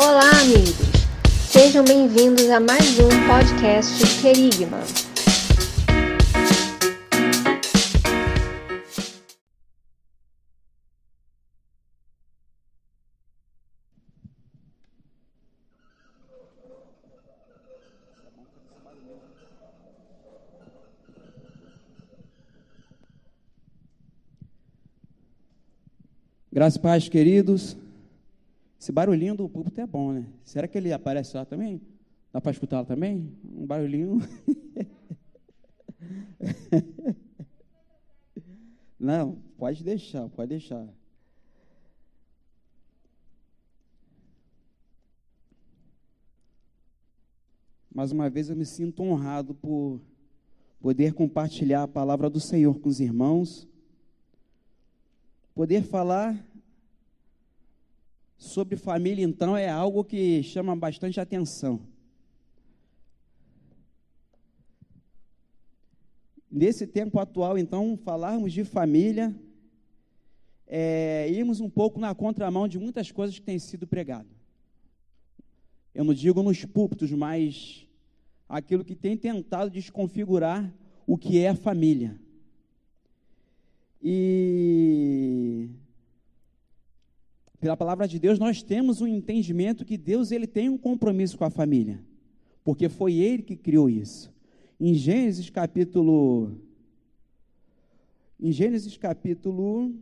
Olá, amigos! Sejam bem-vindos a mais um podcast Querigma. Graças paz, queridos. Esse barulhinho do púlpito é bom, né? Será que ele aparece lá também? Dá para escutar lá também? Um barulhinho. Não, pode deixar, pode deixar. Mais uma vez eu me sinto honrado por poder compartilhar a palavra do Senhor com os irmãos, poder falar sobre família, então, é algo que chama bastante atenção. Nesse tempo atual, então, falarmos de família, é, irmos um pouco na contramão de muitas coisas que têm sido pregadas. Eu não digo nos púlpitos, mas aquilo que tem tentado desconfigurar o que é a família. E pela palavra de Deus, nós temos um entendimento que Deus ele tem um compromisso com a família, porque foi ele que criou isso. Em Gênesis capítulo em Gênesis capítulo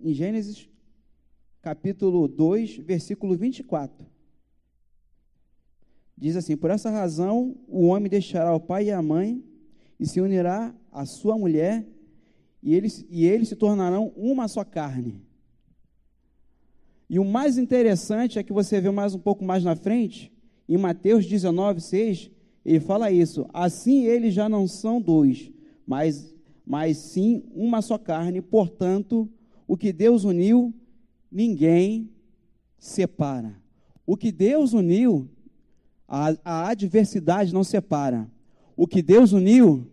Em Gênesis capítulo 2, versículo 24. Diz assim: Por essa razão o homem deixará o pai e a mãe e se unirá à sua mulher, e eles, e eles se tornarão uma só carne. E o mais interessante é que você vê mais um pouco mais na frente, em Mateus 19, 6, ele fala isso: assim eles já não são dois, mas, mas sim uma só carne, portanto, o que Deus uniu, ninguém separa. O que Deus uniu, a, a adversidade não separa. O que Deus uniu,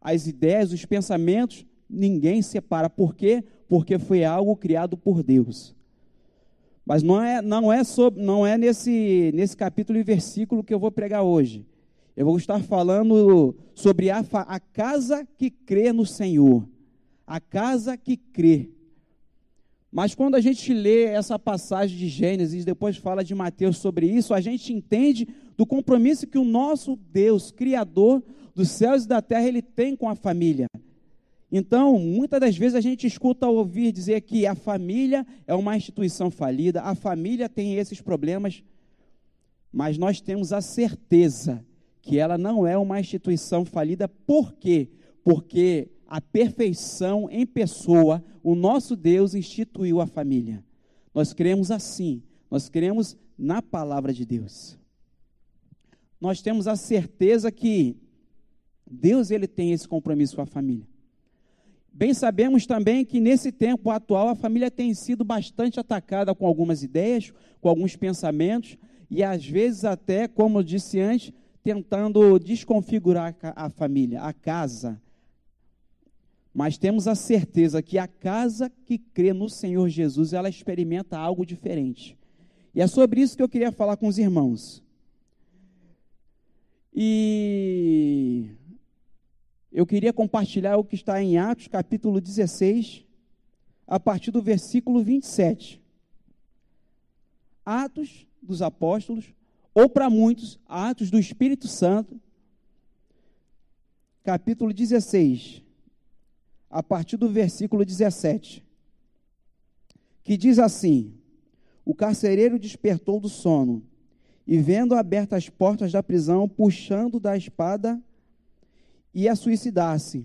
as ideias, os pensamentos, ninguém separa. Por quê? Porque foi algo criado por Deus. Mas não é, não é, sobre, não é nesse, nesse capítulo e versículo que eu vou pregar hoje. Eu vou estar falando sobre a, a casa que crê no Senhor. A casa que crê. Mas quando a gente lê essa passagem de Gênesis, depois fala de Mateus sobre isso, a gente entende do compromisso que o nosso Deus, Criador dos céus e da terra, ele tem com a família. Então, muitas das vezes a gente escuta ouvir dizer que a família é uma instituição falida, a família tem esses problemas, mas nós temos a certeza que ela não é uma instituição falida, por quê? Porque a perfeição em pessoa, o nosso Deus instituiu a família. Nós cremos assim, nós cremos na palavra de Deus. Nós temos a certeza que Deus ele tem esse compromisso com a família. Bem sabemos também que nesse tempo atual a família tem sido bastante atacada com algumas ideias, com alguns pensamentos e às vezes até, como eu disse antes, tentando desconfigurar a família, a casa, mas temos a certeza que a casa que crê no Senhor Jesus, ela experimenta algo diferente. E é sobre isso que eu queria falar com os irmãos. E eu queria compartilhar o que está em Atos, capítulo 16, a partir do versículo 27. Atos dos Apóstolos, ou para muitos, Atos do Espírito Santo, capítulo 16 a partir do versículo 17, que diz assim: O carcereiro despertou do sono e, vendo abertas as portas da prisão, puxando da espada, ia suicidar-se,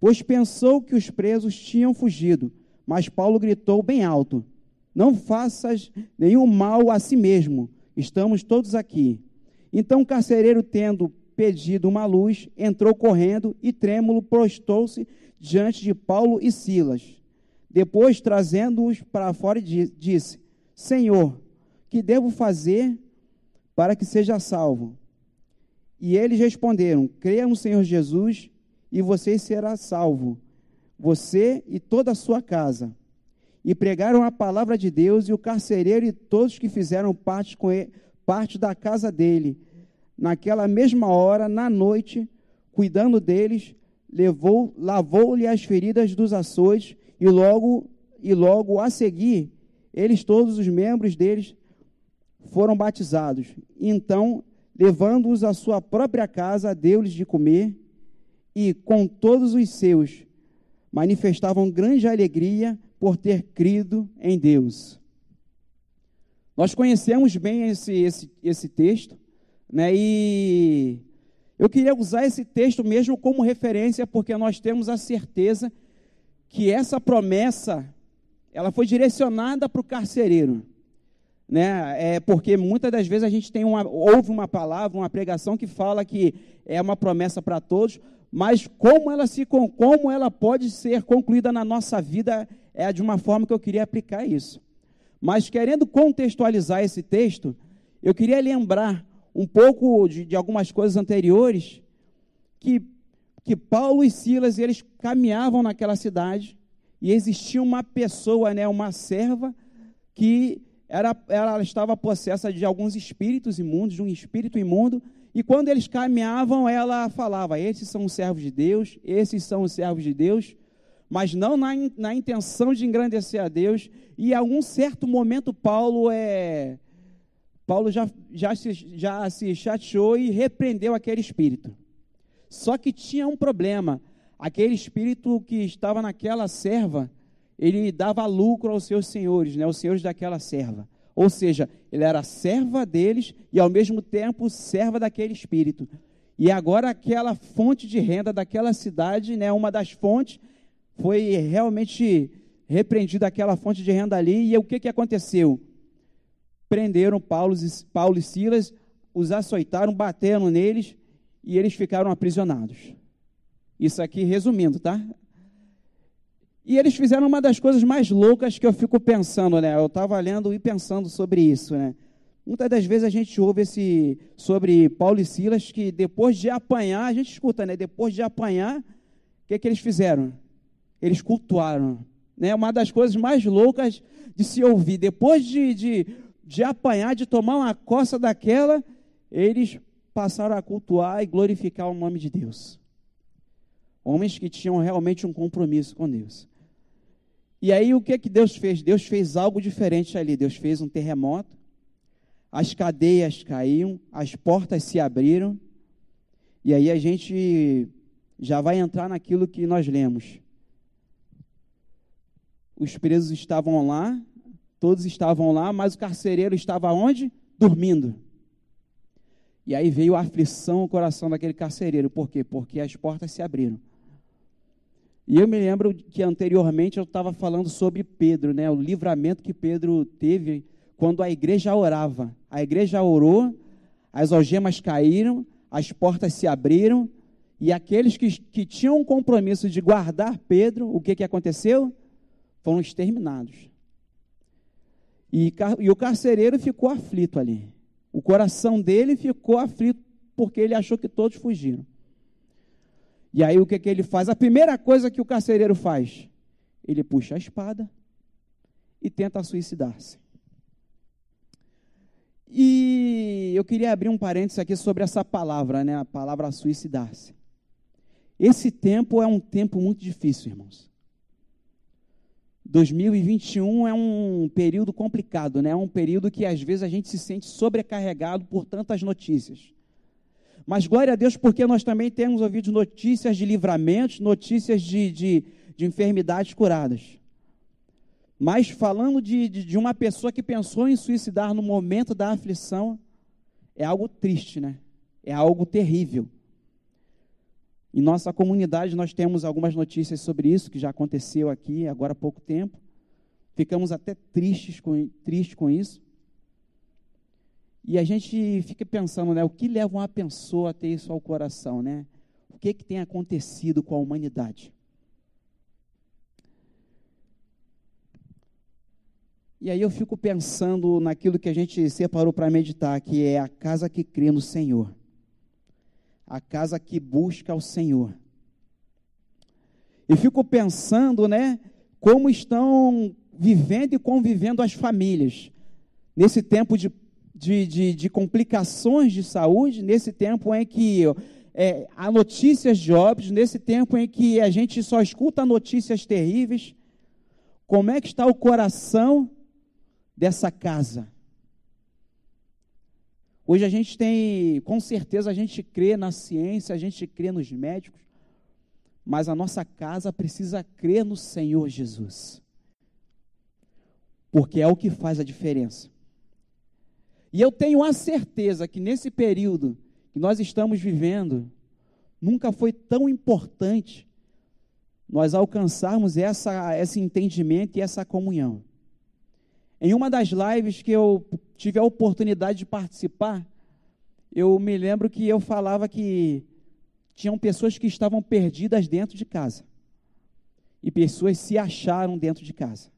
pois pensou que os presos tinham fugido. Mas Paulo gritou bem alto: Não faças nenhum mal a si mesmo, estamos todos aqui. Então o carcereiro, tendo pedido uma luz, entrou correndo e trêmulo prostou-se diante de Paulo e Silas. Depois, trazendo-os para fora, disse: Senhor, que devo fazer para que seja salvo? E eles responderam: Creia no Senhor Jesus e você será salvo, você e toda a sua casa. E pregaram a palavra de Deus, e o carcereiro e todos que fizeram parte, ele, parte da casa dele. Naquela mesma hora, na noite, cuidando deles, levou, lavou-lhe as feridas dos açoites, e logo, e logo a seguir, eles, todos os membros deles, foram batizados. Então, levando-os à sua própria casa, deu-lhes de comer, e com todos os seus manifestavam grande alegria por ter crido em Deus. Nós conhecemos bem esse, esse, esse texto, né? E eu queria usar esse texto mesmo como referência, porque nós temos a certeza que essa promessa ela foi direcionada para o carcereiro. Né? É porque muitas das vezes a gente tem uma, ouve uma palavra, uma pregação que fala que é uma promessa para todos, mas como ela se como ela pode ser concluída na nossa vida é de uma forma que eu queria aplicar isso. Mas querendo contextualizar esse texto, eu queria lembrar um pouco de, de algumas coisas anteriores que que Paulo e Silas eles caminhavam naquela cidade e existia uma pessoa, né, uma serva que era, ela estava possessa de alguns espíritos imundos, de um espírito imundo, e quando eles caminhavam, ela falava: Esses são os servos de Deus, esses são os servos de Deus, mas não na, na intenção de engrandecer a Deus. E em algum certo momento, Paulo é. Paulo já, já, se, já se chateou e repreendeu aquele espírito. Só que tinha um problema. Aquele espírito que estava naquela serva, ele dava lucro aos seus senhores, né, os senhores daquela serva. Ou seja, ele era serva deles e ao mesmo tempo serva daquele espírito. E agora aquela fonte de renda daquela cidade, né, uma das fontes, foi realmente repreendida aquela fonte de renda ali. E o que, que aconteceu? Prenderam Paulo, Paulo e Silas, os açoitaram, bateram neles e eles ficaram aprisionados. Isso aqui resumindo, tá? E eles fizeram uma das coisas mais loucas que eu fico pensando, né? Eu estava lendo e pensando sobre isso, né? Muitas das vezes a gente ouve esse sobre Paulo e Silas que depois de apanhar, a gente escuta, né? Depois de apanhar, o que, que eles fizeram? Eles cultuaram. Né? Uma das coisas mais loucas de se ouvir. Depois de, de, de apanhar, de tomar uma coça daquela, eles passaram a cultuar e glorificar o nome de Deus. Homens que tinham realmente um compromisso com Deus. E aí o que que Deus fez? Deus fez algo diferente ali. Deus fez um terremoto, as cadeias caíram, as portas se abriram, e aí a gente já vai entrar naquilo que nós lemos. Os presos estavam lá, todos estavam lá, mas o carcereiro estava onde? Dormindo. E aí veio a aflição no coração daquele carcereiro. Por quê? Porque as portas se abriram. E eu me lembro que anteriormente eu estava falando sobre Pedro, né? O livramento que Pedro teve quando a igreja orava. A igreja orou, as algemas caíram, as portas se abriram, e aqueles que, que tinham um compromisso de guardar Pedro, o que, que aconteceu? Foram exterminados. E, e o carcereiro ficou aflito ali. O coração dele ficou aflito porque ele achou que todos fugiram. E aí o que, que ele faz? A primeira coisa que o carcereiro faz, ele puxa a espada e tenta suicidar-se. E eu queria abrir um parênteses aqui sobre essa palavra, né? A palavra suicidar-se. Esse tempo é um tempo muito difícil, irmãos. 2021 é um período complicado, né? É um período que às vezes a gente se sente sobrecarregado por tantas notícias. Mas glória a Deus, porque nós também temos ouvido notícias de livramentos, notícias de, de, de enfermidades curadas. Mas falando de, de, de uma pessoa que pensou em suicidar no momento da aflição, é algo triste, né? É algo terrível. Em nossa comunidade nós temos algumas notícias sobre isso, que já aconteceu aqui agora há pouco tempo. Ficamos até tristes com, tristes com isso. E a gente fica pensando, né, o que leva uma pessoa a ter isso ao coração, né? O que, que tem acontecido com a humanidade? E aí eu fico pensando naquilo que a gente separou para meditar, que é a casa que crê no Senhor. A casa que busca o Senhor. E fico pensando, né, como estão vivendo e convivendo as famílias nesse tempo de, de, de, de complicações de saúde, nesse tempo em que é, há notícias de óbitos, nesse tempo em que a gente só escuta notícias terríveis. Como é que está o coração dessa casa? Hoje a gente tem, com certeza, a gente crê na ciência, a gente crê nos médicos, mas a nossa casa precisa crer no Senhor Jesus, porque é o que faz a diferença. E eu tenho a certeza que nesse período que nós estamos vivendo, nunca foi tão importante nós alcançarmos essa, esse entendimento e essa comunhão. Em uma das lives que eu tive a oportunidade de participar, eu me lembro que eu falava que tinham pessoas que estavam perdidas dentro de casa e pessoas se acharam dentro de casa.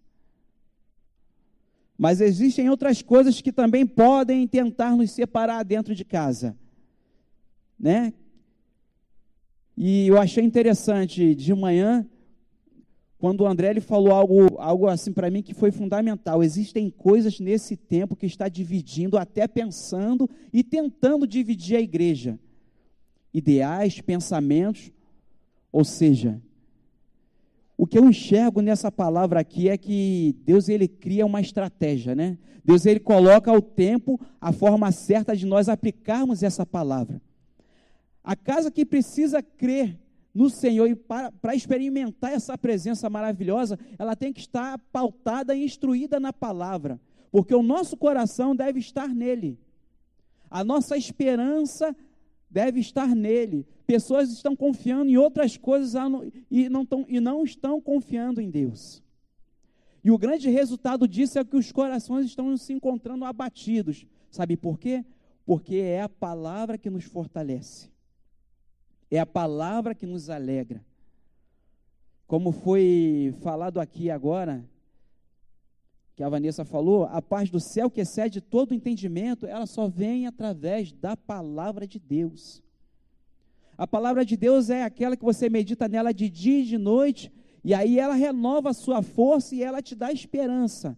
Mas existem outras coisas que também podem tentar nos separar dentro de casa, né? E eu achei interessante de manhã quando o André ele falou algo, algo assim para mim que foi fundamental. Existem coisas nesse tempo que está dividindo, até pensando e tentando dividir a igreja. Ideais, pensamentos, ou seja, o que eu enxergo nessa palavra aqui é que Deus ele cria uma estratégia, né? Deus ele coloca o tempo, a forma certa de nós aplicarmos essa palavra. A casa que precisa crer no Senhor e para, para experimentar essa presença maravilhosa, ela tem que estar pautada e instruída na palavra, porque o nosso coração deve estar nele, a nossa esperança deve estar nele. Pessoas estão confiando em outras coisas e não, estão, e não estão confiando em Deus. E o grande resultado disso é que os corações estão se encontrando abatidos. Sabe por quê? Porque é a palavra que nos fortalece. É a palavra que nos alegra. Como foi falado aqui agora, que a Vanessa falou, a paz do céu que excede todo entendimento, ela só vem através da palavra de Deus. A palavra de Deus é aquela que você medita nela de dia e de noite, e aí ela renova a sua força e ela te dá esperança.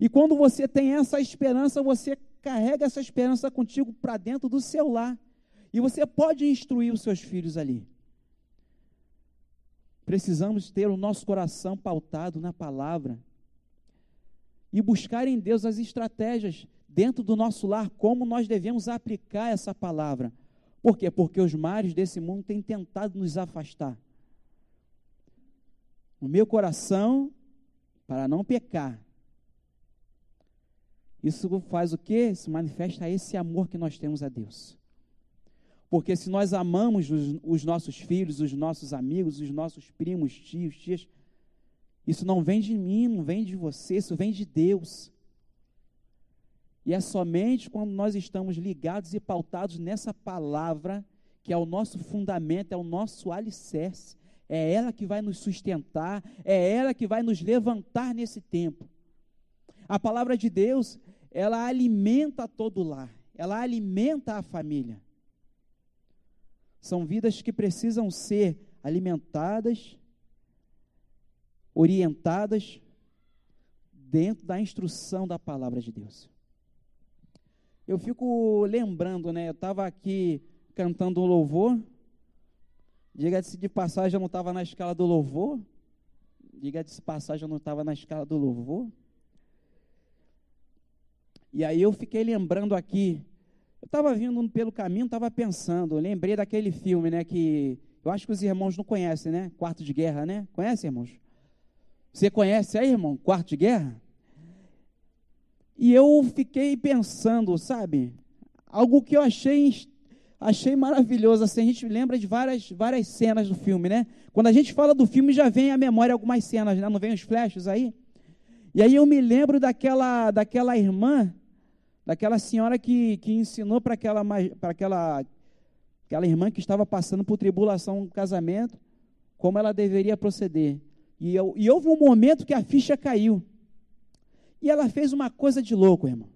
E quando você tem essa esperança, você carrega essa esperança contigo para dentro do seu lar. E você pode instruir os seus filhos ali. Precisamos ter o nosso coração pautado na palavra e buscar em Deus as estratégias dentro do nosso lar, como nós devemos aplicar essa palavra. Por quê? Porque os mares desse mundo têm tentado nos afastar. O meu coração, para não pecar, isso faz o quê? Se manifesta esse amor que nós temos a Deus. Porque se nós amamos os, os, nossos filhos, os nossos amigos, os nossos primos, tios, tias, isso não vem de mim, não vem de você, isso vem de Deus. E é somente quando nós estamos ligados e pautados nessa palavra, que é o nosso fundamento, é o nosso alicerce, é ela que vai nos sustentar, é ela que vai nos levantar nesse tempo. A palavra de Deus, ela alimenta todo o lar, ela alimenta a família. São vidas que precisam ser alimentadas, orientadas dentro da instrução da palavra de Deus. Eu fico lembrando, né? Eu estava aqui cantando um louvor. Diga-se de passagem, eu não estava na escala do louvor. Diga-se de passagem, eu não estava na escala do louvor. E aí eu fiquei lembrando aqui eu estava vindo pelo caminho, estava pensando, lembrei daquele filme, né, que eu acho que os irmãos não conhecem, né? Quarto de Guerra, né? Conhece, irmãos? Você conhece aí, irmão? Quarto de Guerra? E eu fiquei pensando, sabe? Algo que eu achei achei maravilhoso, assim, a gente lembra de várias, várias cenas do filme, né? Quando a gente fala do filme, já vem à memória algumas cenas, né? Não vem os flashes aí? E aí eu me lembro daquela, daquela irmã daquela senhora que, que ensinou para aquela, aquela, aquela irmã que estava passando por tribulação no casamento, como ela deveria proceder. E, eu, e houve um momento que a ficha caiu. E ela fez uma coisa de louco, irmão.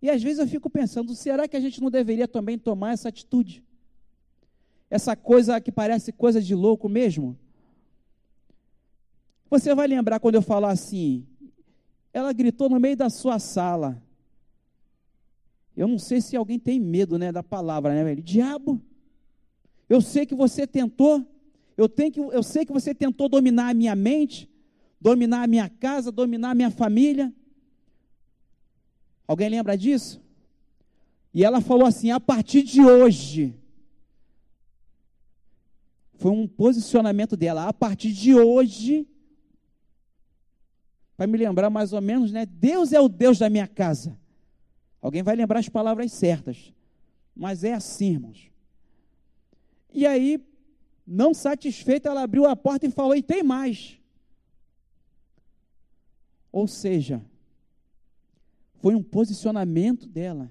E às vezes eu fico pensando, será que a gente não deveria também tomar essa atitude? essa coisa que parece coisa de louco mesmo? Você vai lembrar quando eu falar assim, ela gritou no meio da sua sala. Eu não sei se alguém tem medo, né, da palavra, né, velho? Diabo, eu sei que você tentou, eu, tenho que, eu sei que você tentou dominar a minha mente, dominar a minha casa, dominar a minha família. Alguém lembra disso? E ela falou assim: a partir de hoje, foi um posicionamento dela, a partir de hoje, para me lembrar mais ou menos, né? Deus é o Deus da minha casa. Alguém vai lembrar as palavras certas, mas é assim, irmãos. E aí, não satisfeita, ela abriu a porta e falou: e tem mais. Ou seja, foi um posicionamento dela.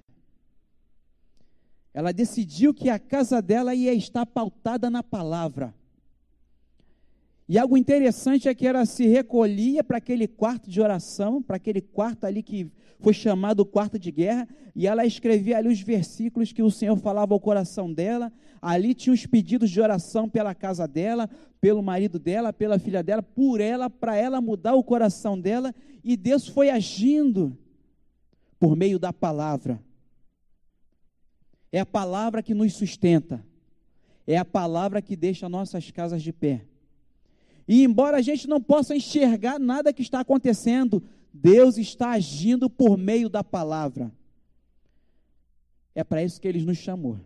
Ela decidiu que a casa dela ia estar pautada na palavra. E algo interessante é que ela se recolhia para aquele quarto de oração, para aquele quarto ali que foi chamado quarto de guerra, e ela escrevia ali os versículos que o Senhor falava ao coração dela. Ali tinha os pedidos de oração pela casa dela, pelo marido dela, pela filha dela, por ela, para ela mudar o coração dela, e Deus foi agindo por meio da palavra. É a palavra que nos sustenta. É a palavra que deixa nossas casas de pé. E embora a gente não possa enxergar nada que está acontecendo, Deus está agindo por meio da palavra. É para isso que ele nos chamou.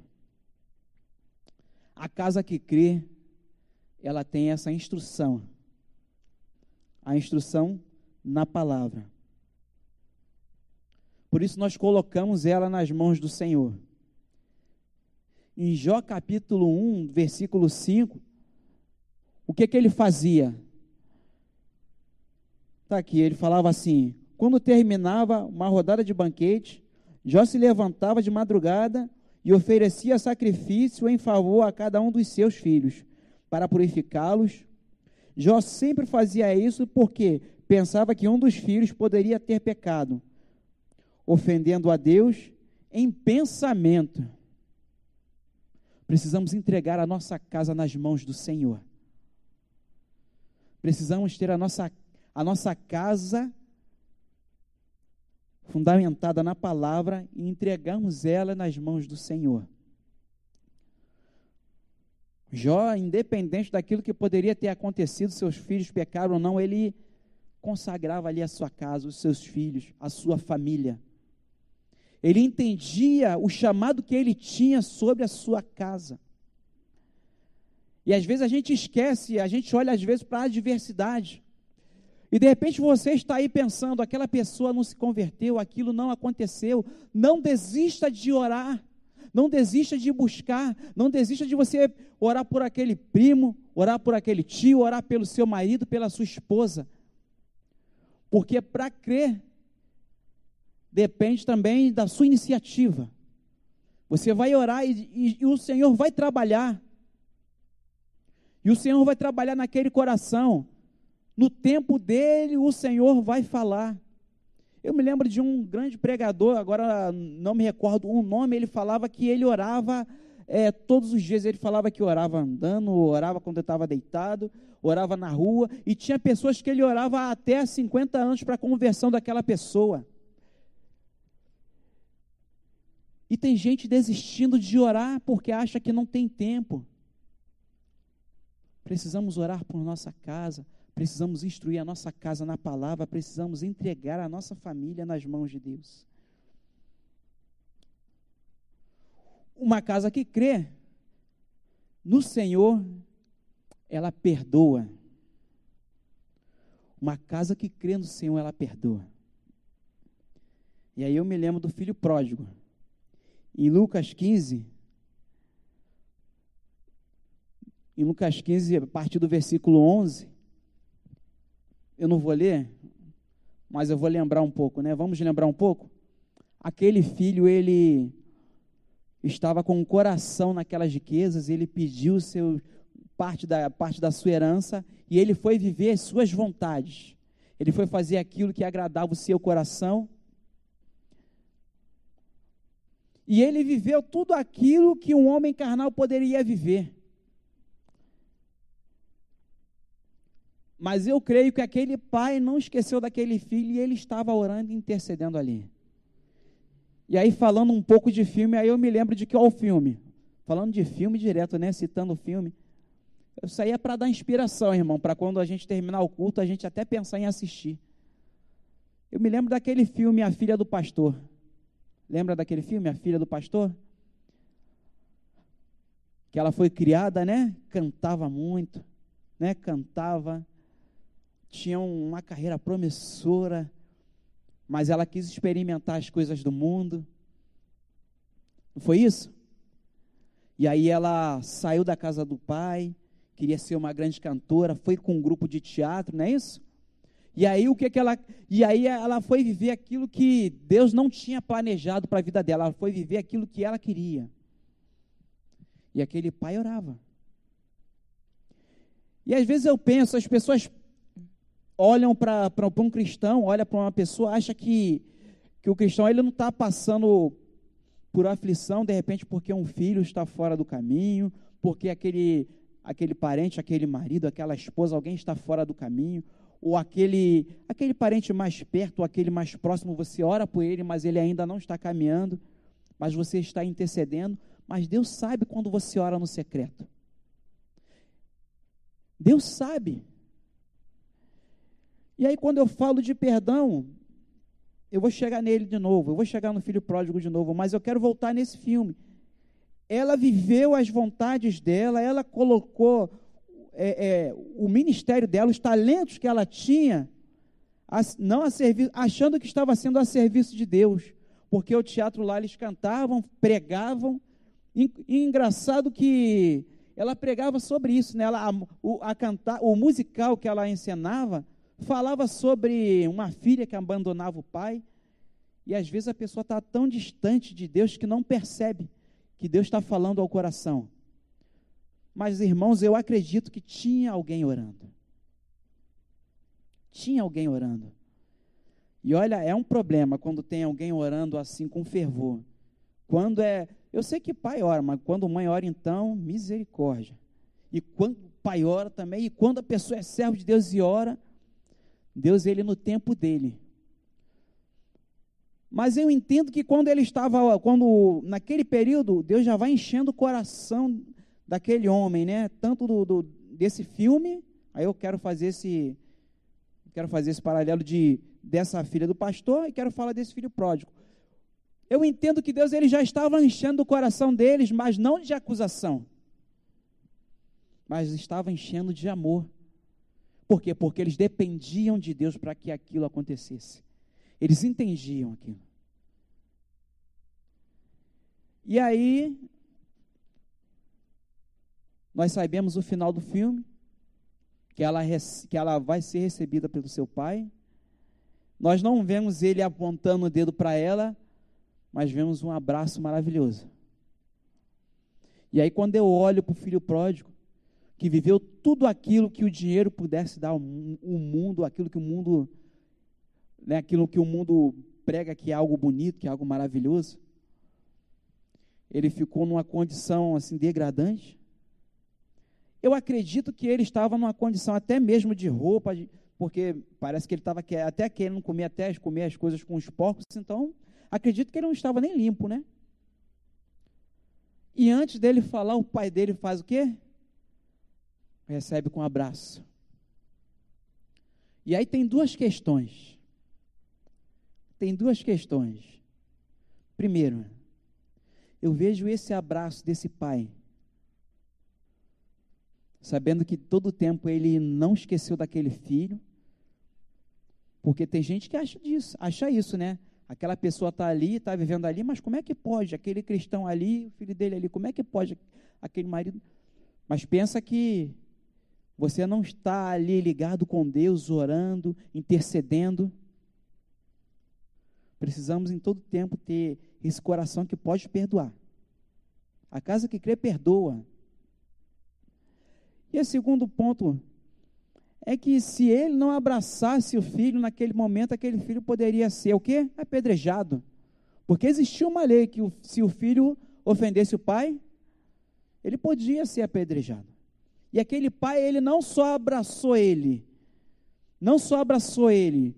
A casa que crê, ela tem essa instrução. A instrução na palavra. Por isso nós colocamos ela nas mãos do Senhor. Em Jó capítulo 1, versículo 5, o que que ele fazia? Está aqui, ele falava assim: quando terminava uma rodada de banquete, Jó se levantava de madrugada e oferecia sacrifício em favor a cada um dos seus filhos, para purificá-los. Jó sempre fazia isso porque pensava que um dos filhos poderia ter pecado, ofendendo a Deus em pensamento. Precisamos entregar a nossa casa nas mãos do Senhor. Precisamos ter a nossa, a nossa casa fundamentada na palavra e entregarmos ela nas mãos do Senhor. Jó, independente daquilo que poderia ter acontecido, seus filhos pecaram ou não, ele consagrava ali a sua casa, os seus filhos, a sua família. Ele entendia o chamado que ele tinha sobre a sua casa. E às vezes a gente esquece, a gente olha às vezes para a adversidade. E de repente você está aí pensando, aquela pessoa não se converteu, aquilo não aconteceu. Não desista de orar. Não desista de buscar, não desista de você orar por aquele primo, orar por aquele tio, orar pelo seu marido, pela sua esposa. Porque para crer depende também da sua iniciativa. Você vai orar e, e, e o Senhor vai trabalhar. E o Senhor vai trabalhar naquele coração. No tempo dele, o Senhor vai falar. Eu me lembro de um grande pregador, agora não me recordo um nome, ele falava que ele orava é, todos os dias. Ele falava que orava andando, orava quando estava deitado, orava na rua, e tinha pessoas que ele orava até 50 anos para a conversão daquela pessoa. E tem gente desistindo de orar porque acha que não tem tempo. Precisamos orar por nossa casa, precisamos instruir a nossa casa na palavra, precisamos entregar a nossa família nas mãos de Deus. Uma casa que crê no Senhor, ela perdoa. Uma casa que crê no Senhor, ela perdoa. E aí eu me lembro do filho pródigo. Em Lucas 15, em Lucas 15, a partir do versículo 11, eu não vou ler, mas eu vou lembrar um pouco, né? Vamos lembrar um pouco? Aquele filho, ele estava com o coração naquelas riquezas, ele pediu seu, parte, da, parte da sua herança e ele foi viver as suas vontades. Ele foi fazer aquilo que agradava o seu coração. E ele viveu tudo aquilo que um homem carnal poderia viver. Mas eu creio que aquele pai não esqueceu daquele filho e ele estava orando e intercedendo ali. E aí, falando um pouco de filme, aí eu me lembro de o filme. Falando de filme direto, né? Citando o filme. Isso aí é para dar inspiração, irmão, para quando a gente terminar o culto, a gente até pensar em assistir. Eu me lembro daquele filme A Filha do Pastor. Lembra daquele filme, A Filha do Pastor? Que ela foi criada, né? Cantava muito, né? Cantava tinha uma carreira promissora, mas ela quis experimentar as coisas do mundo. Não foi isso? E aí ela saiu da casa do pai, queria ser uma grande cantora, foi com um grupo de teatro, não é isso? E aí o que que ela e aí ela foi viver aquilo que Deus não tinha planejado para a vida dela, ela foi viver aquilo que ela queria. E aquele pai orava. E às vezes eu penso, as pessoas olham para um cristão, olha para uma pessoa, acha que, que o cristão ele não está passando por aflição, de repente, porque um filho está fora do caminho, porque aquele, aquele parente, aquele marido, aquela esposa, alguém está fora do caminho, ou aquele, aquele parente mais perto, ou aquele mais próximo, você ora por ele, mas ele ainda não está caminhando, mas você está intercedendo, mas Deus sabe quando você ora no secreto. Deus sabe. E aí, quando eu falo de perdão, eu vou chegar nele de novo, eu vou chegar no filho pródigo de novo, mas eu quero voltar nesse filme. Ela viveu as vontades dela, ela colocou é, é, o ministério dela, os talentos que ela tinha, a, não a serviço, achando que estava sendo a serviço de Deus, porque o teatro lá eles cantavam, pregavam, e, e engraçado que ela pregava sobre isso, né? ela, a, o, a cantar, o musical que ela encenava falava sobre uma filha que abandonava o pai, e às vezes a pessoa está tão distante de Deus que não percebe que Deus está falando ao coração. Mas, irmãos, eu acredito que tinha alguém orando. Tinha alguém orando. E olha, é um problema quando tem alguém orando assim com fervor. Quando é. Eu sei que pai ora, mas quando mãe ora, então, misericórdia. E quando pai ora também, e quando a pessoa é servo de Deus e ora, Deus, ele no tempo dele. Mas eu entendo que quando ele estava, quando naquele período, Deus já vai enchendo o coração daquele homem, né? Tanto do, do, desse filme, aí eu quero fazer esse, quero fazer esse paralelo de dessa filha do pastor e quero falar desse filho pródigo. Eu entendo que Deus ele já estava enchendo o coração deles, mas não de acusação, mas estava enchendo de amor. Por quê? Porque eles dependiam de Deus para que aquilo acontecesse. Eles entendiam aquilo. E aí, nós sabemos o final do filme, que ela, que ela vai ser recebida pelo seu pai. Nós não vemos ele apontando o dedo para ela, mas vemos um abraço maravilhoso. E aí, quando eu olho para o filho pródigo, que viveu tudo aquilo que o dinheiro pudesse dar ao mundo, aquilo que o mundo, né, aquilo que o mundo prega que é algo bonito, que é algo maravilhoso. Ele ficou numa condição assim degradante. Eu acredito que ele estava numa condição até mesmo de roupa, porque parece que ele estava até querendo comer até comer as coisas com os porcos, então acredito que ele não estava nem limpo, né? E antes dele falar, o pai dele faz o quê? Recebe com um abraço. E aí tem duas questões. Tem duas questões. Primeiro, eu vejo esse abraço desse pai, sabendo que todo o tempo ele não esqueceu daquele filho, porque tem gente que acha disso, acha isso, né? Aquela pessoa está ali, está vivendo ali, mas como é que pode? Aquele cristão ali, o filho dele ali, como é que pode aquele marido? Mas pensa que você não está ali ligado com Deus, orando, intercedendo. Precisamos em todo tempo ter esse coração que pode perdoar. A casa que crê perdoa. E o segundo ponto é que se ele não abraçasse o filho naquele momento, aquele filho poderia ser o quê? Apedrejado. Porque existia uma lei que se o filho ofendesse o pai, ele podia ser apedrejado. E aquele pai, ele não só abraçou ele, não só abraçou ele,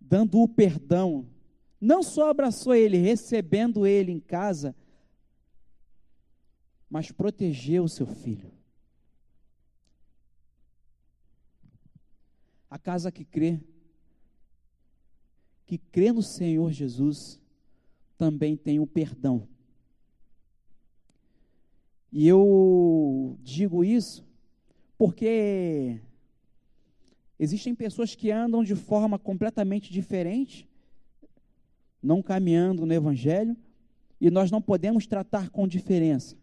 dando o perdão, não só abraçou ele, recebendo ele em casa, mas protegeu o seu filho. A casa que crê, que crê no Senhor Jesus, também tem o perdão. E eu digo isso porque existem pessoas que andam de forma completamente diferente, não caminhando no Evangelho, e nós não podemos tratar com diferença.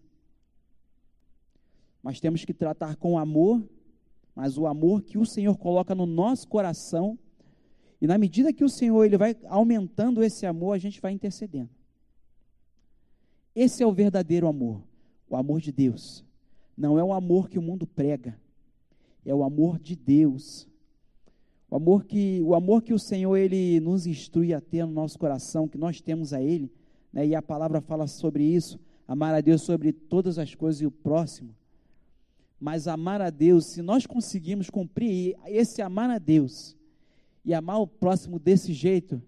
Mas temos que tratar com amor, mas o amor que o Senhor coloca no nosso coração, e na medida que o Senhor ele vai aumentando esse amor, a gente vai intercedendo. Esse é o verdadeiro amor o amor de Deus. Não é o amor que o mundo prega, é o amor de Deus. O amor que o amor que o Senhor ele nos instrui a ter no nosso coração, que nós temos a ele, né? E a palavra fala sobre isso, amar a Deus sobre todas as coisas e o próximo. Mas amar a Deus, se nós conseguirmos cumprir esse amar a Deus e amar o próximo desse jeito,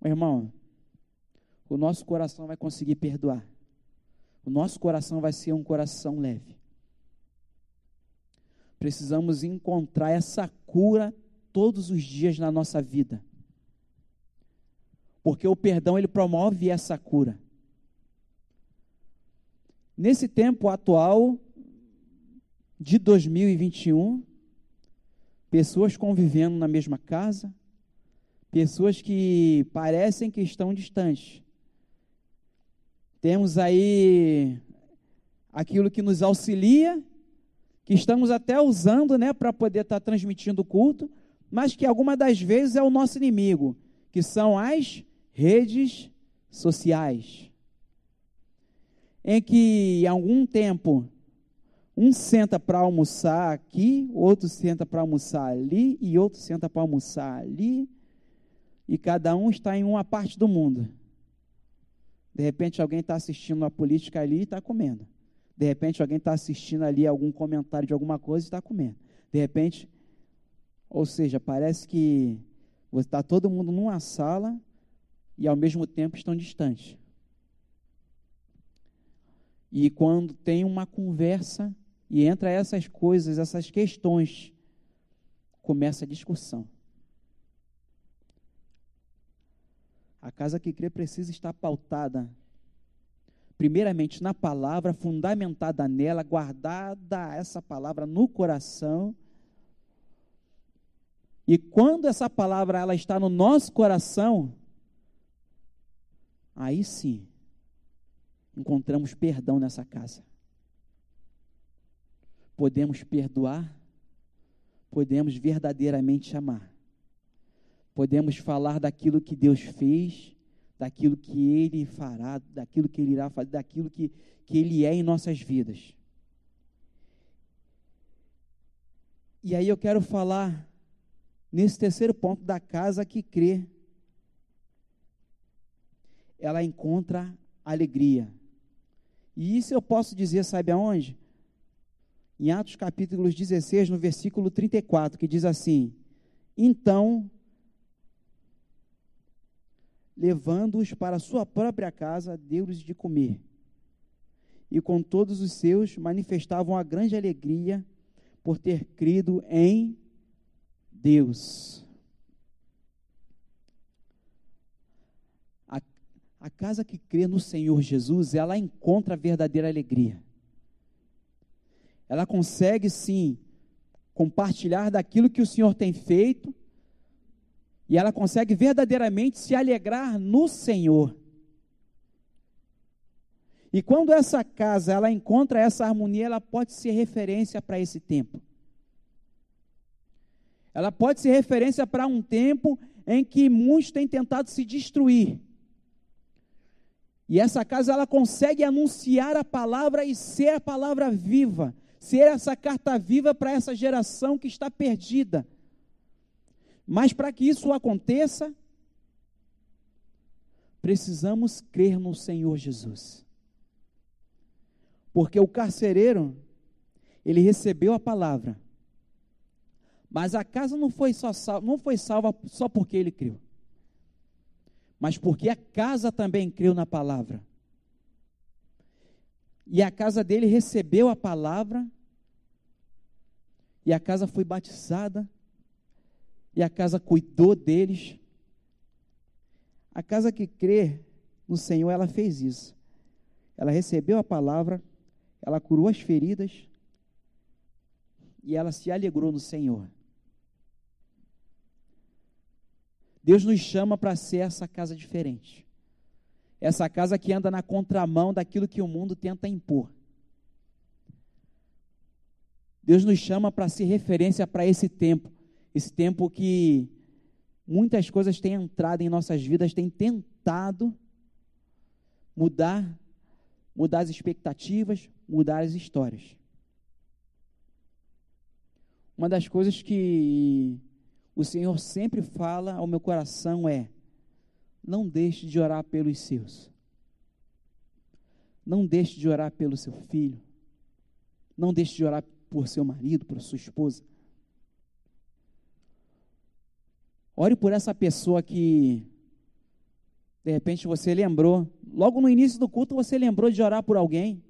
meu irmão, o nosso coração vai conseguir perdoar o nosso coração vai ser um coração leve. Precisamos encontrar essa cura todos os dias na nossa vida. Porque o perdão ele promove essa cura. Nesse tempo atual de 2021, pessoas convivendo na mesma casa, pessoas que parecem que estão distantes, temos aí aquilo que nos auxilia, que estamos até usando né, para poder estar tá transmitindo o culto, mas que algumas das vezes é o nosso inimigo, que são as redes sociais. Em que em algum tempo um senta para almoçar aqui, outro senta para almoçar ali e outro senta para almoçar ali, e cada um está em uma parte do mundo. De repente alguém está assistindo a política ali e está comendo. De repente alguém está assistindo ali algum comentário de alguma coisa e está comendo. De repente, ou seja, parece que está todo mundo numa sala e ao mesmo tempo estão distantes. E quando tem uma conversa e entra essas coisas, essas questões, começa a discussão. A casa que crê precisa estar pautada, primeiramente na palavra, fundamentada nela, guardada essa palavra no coração. E quando essa palavra ela está no nosso coração, aí sim encontramos perdão nessa casa. Podemos perdoar, podemos verdadeiramente amar podemos falar daquilo que Deus fez, daquilo que Ele fará, daquilo que Ele irá fazer, daquilo que, que Ele é em nossas vidas. E aí eu quero falar nesse terceiro ponto da casa que crê. Ela encontra alegria. E isso eu posso dizer, sabe aonde? Em Atos capítulo 16, no versículo 34, que diz assim: Então levando-os para sua própria casa, deu-lhes de comer. E com todos os seus manifestavam a grande alegria por ter crido em Deus. A, a casa que crê no Senhor Jesus, ela encontra a verdadeira alegria. Ela consegue sim compartilhar daquilo que o Senhor tem feito e ela consegue verdadeiramente se alegrar no Senhor. E quando essa casa ela encontra essa harmonia, ela pode ser referência para esse tempo. Ela pode ser referência para um tempo em que muitos têm tentado se destruir. E essa casa ela consegue anunciar a palavra e ser a palavra viva, ser essa carta viva para essa geração que está perdida mas para que isso aconteça, precisamos crer no Senhor Jesus. Porque o carcereiro, ele recebeu a palavra, Mas a casa não foi, só salva, não foi salva só porque ele creu, mas porque a casa também creu na palavra. E a casa dele recebeu a palavra, e a casa foi batizada, e a casa cuidou deles. A casa que crê no Senhor, ela fez isso. Ela recebeu a palavra, ela curou as feridas, e ela se alegrou no Senhor. Deus nos chama para ser essa casa diferente. Essa casa que anda na contramão daquilo que o mundo tenta impor. Deus nos chama para ser referência para esse tempo, esse tempo que muitas coisas têm entrado em nossas vidas, têm tentado mudar, mudar as expectativas, mudar as histórias. Uma das coisas que o Senhor sempre fala ao meu coração é: não deixe de orar pelos seus. Não deixe de orar pelo seu filho. Não deixe de orar por seu marido, por sua esposa. Ore por essa pessoa que, de repente, você lembrou. Logo no início do culto, você lembrou de orar por alguém.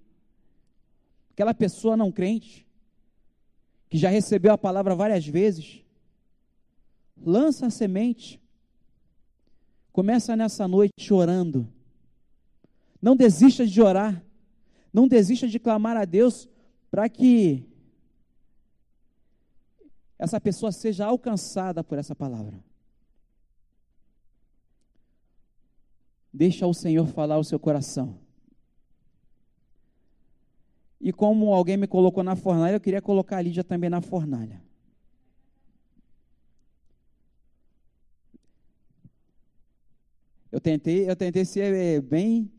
Aquela pessoa não crente, que já recebeu a palavra várias vezes. Lança a semente. Começa nessa noite orando. Não desista de orar. Não desista de clamar a Deus para que essa pessoa seja alcançada por essa palavra. Deixa o Senhor falar o seu coração. E como alguém me colocou na fornalha, eu queria colocar a Lídia também na fornalha. Eu tentei, eu tentei ser eh, bem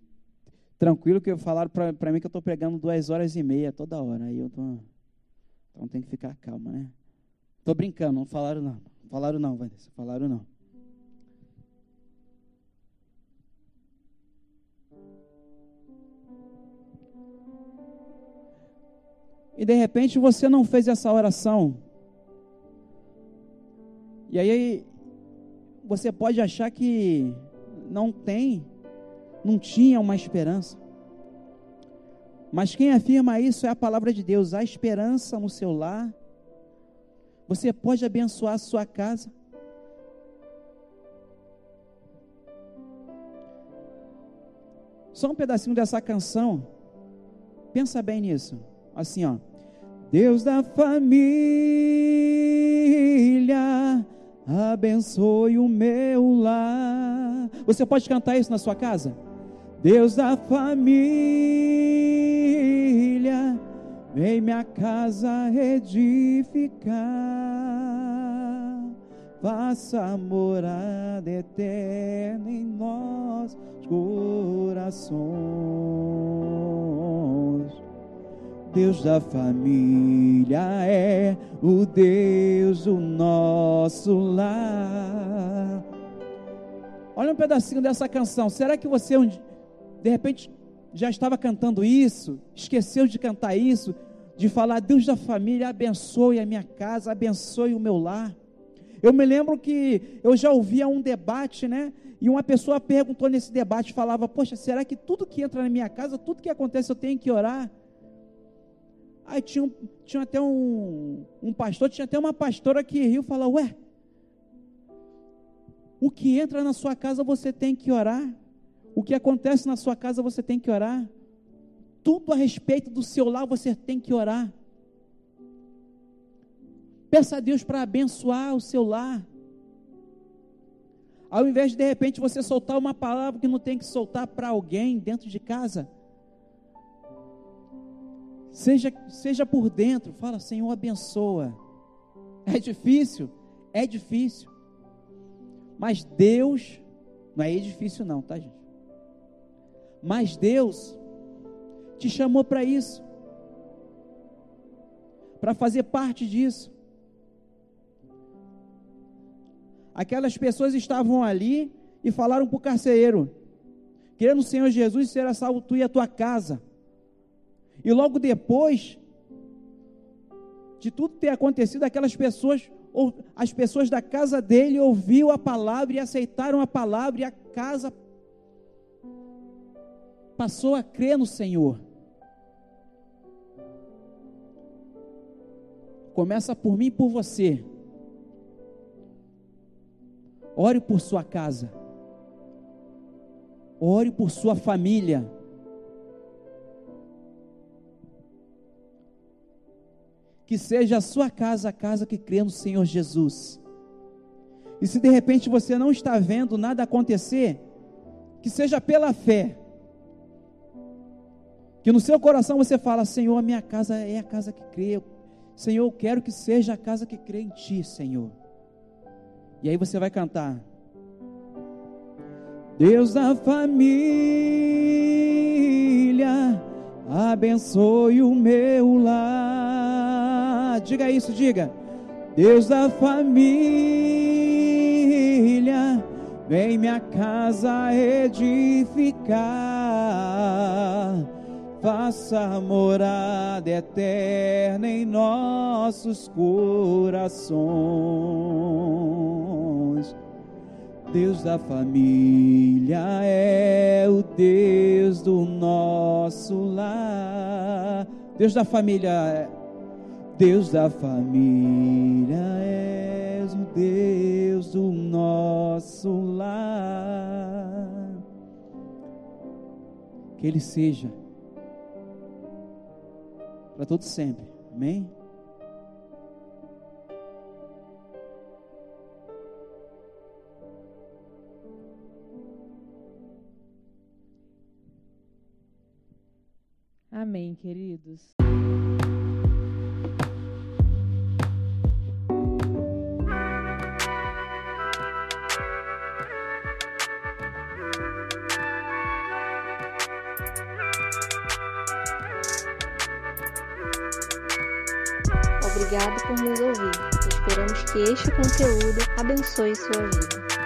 tranquilo, que falaram para mim que eu estou pregando duas horas e meia toda hora. Aí eu tô, então tem que ficar calma, né? Estou brincando, não falaram não. Falaram não, Vanessa, falaram não. E de repente você não fez essa oração. E aí você pode achar que não tem, não tinha uma esperança. Mas quem afirma isso é a palavra de Deus, há esperança no seu lar. Você pode abençoar a sua casa. Só um pedacinho dessa canção. Pensa bem nisso. Assim, ó. Deus da família abençoe o meu lar. Você pode cantar isso na sua casa? Deus da família, vem minha casa edificar, faça morada eterna em nossos corações. Deus da família é o Deus do nosso lar. Olha um pedacinho dessa canção. Será que você, de repente, já estava cantando isso? Esqueceu de cantar isso? De falar, Deus da família, abençoe a minha casa, abençoe o meu lar. Eu me lembro que eu já ouvia um debate, né? E uma pessoa perguntou nesse debate, falava, poxa, será que tudo que entra na minha casa, tudo que acontece, eu tenho que orar? Aí tinha, tinha até um, um pastor, tinha até uma pastora que riu e falou: Ué, o que entra na sua casa você tem que orar. O que acontece na sua casa você tem que orar. Tudo a respeito do seu lar você tem que orar. Peça a Deus para abençoar o seu lar. Ao invés de de repente você soltar uma palavra que não tem que soltar para alguém dentro de casa, Seja, seja por dentro, fala, Senhor, abençoa. É difícil? É difícil. Mas Deus, não é difícil não, tá gente? Mas Deus te chamou para isso. Para fazer parte disso. Aquelas pessoas estavam ali e falaram para o carcereiro: querendo o Senhor Jesus ser salvo tu e a tua casa. E logo depois, de tudo ter acontecido, aquelas pessoas, ou as pessoas da casa dele ouviram a palavra e aceitaram a palavra, e a casa passou a crer no Senhor. Começa por mim e por você. Ore por sua casa. Ore por sua família. Que seja a sua casa a casa que crê no Senhor Jesus. E se de repente você não está vendo nada acontecer, que seja pela fé. Que no seu coração você fala: Senhor, a minha casa é a casa que crê. Senhor, eu quero que seja a casa que crê em Ti, Senhor. E aí você vai cantar. Deus da família, abençoe o meu lar. Diga isso, diga. Deus da família, vem minha casa edificar. Faça morada eterna em nossos corações. Deus da família é o Deus do nosso lar. Deus da família, Deus da família é o Deus do nosso lar. Que Ele seja para todos sempre. Amém? Amém, queridos. Obrigado por nos ouvir. Esperamos que este conteúdo abençoe sua vida.